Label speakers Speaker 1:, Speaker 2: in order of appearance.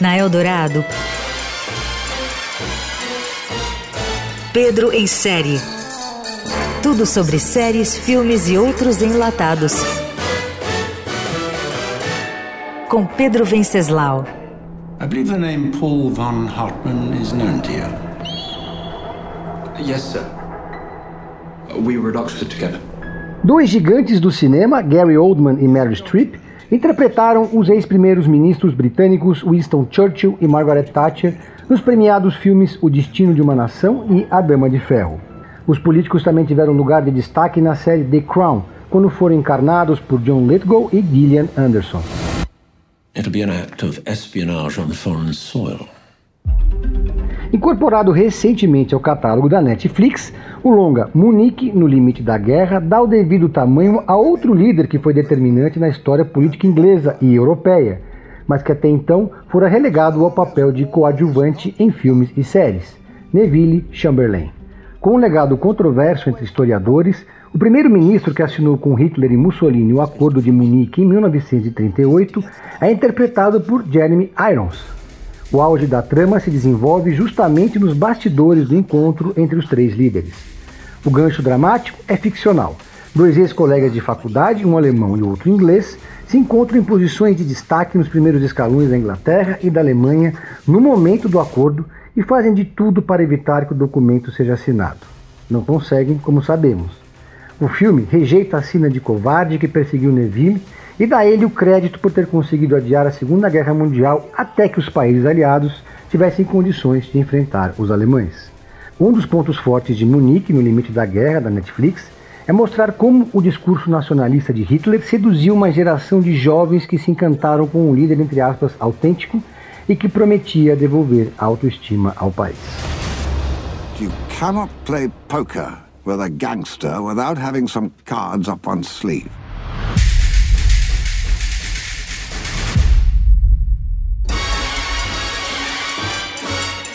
Speaker 1: Na Eldorado, Pedro em série. Tudo sobre séries, filmes e outros enlatados. Com Pedro Venceslau.
Speaker 2: I believe the name Paul von Hartmann is known to you.
Speaker 3: Yes, sir. We were at Oxford together.
Speaker 4: Dois gigantes do cinema, Gary Oldman e Meryl Streep, interpretaram os ex-primeiros ministros britânicos Winston Churchill e Margaret Thatcher nos premiados filmes O Destino de uma Nação e A Dama de Ferro. Os políticos também tiveram lugar de destaque na série The Crown, quando foram encarnados por John Lithgow e Gillian Anderson.
Speaker 2: It'll be an act of espionage on foreign soil.
Speaker 4: Incorporado recentemente ao catálogo da Netflix, o longa Munique no Limite da Guerra dá o devido tamanho a outro líder que foi determinante na história política inglesa e europeia, mas que até então fora relegado ao papel de coadjuvante em filmes e séries, Neville Chamberlain. Com um legado controverso entre historiadores, o primeiro-ministro que assinou com Hitler e Mussolini o Acordo de Munique em 1938 é interpretado por Jeremy Irons, o auge da trama se desenvolve justamente nos bastidores do encontro entre os três líderes. O gancho dramático é ficcional. Dois ex-colegas de faculdade, um alemão e outro inglês, se encontram em posições de destaque nos primeiros escalões da Inglaterra e da Alemanha no momento do acordo e fazem de tudo para evitar que o documento seja assinado. Não conseguem, como sabemos. O filme rejeita a sina de covarde que perseguiu Neville e dá ele o crédito por ter conseguido adiar a Segunda Guerra Mundial até que os países aliados tivessem condições de enfrentar os alemães. Um dos pontos fortes de Munique no limite da guerra da Netflix é mostrar como o discurso nacionalista de Hitler seduziu uma geração de jovens que se encantaram com um líder entre aspas autêntico e que prometia devolver a autoestima ao país.
Speaker 5: You cannot play poker with a gangster without having some cards up one's sleeve.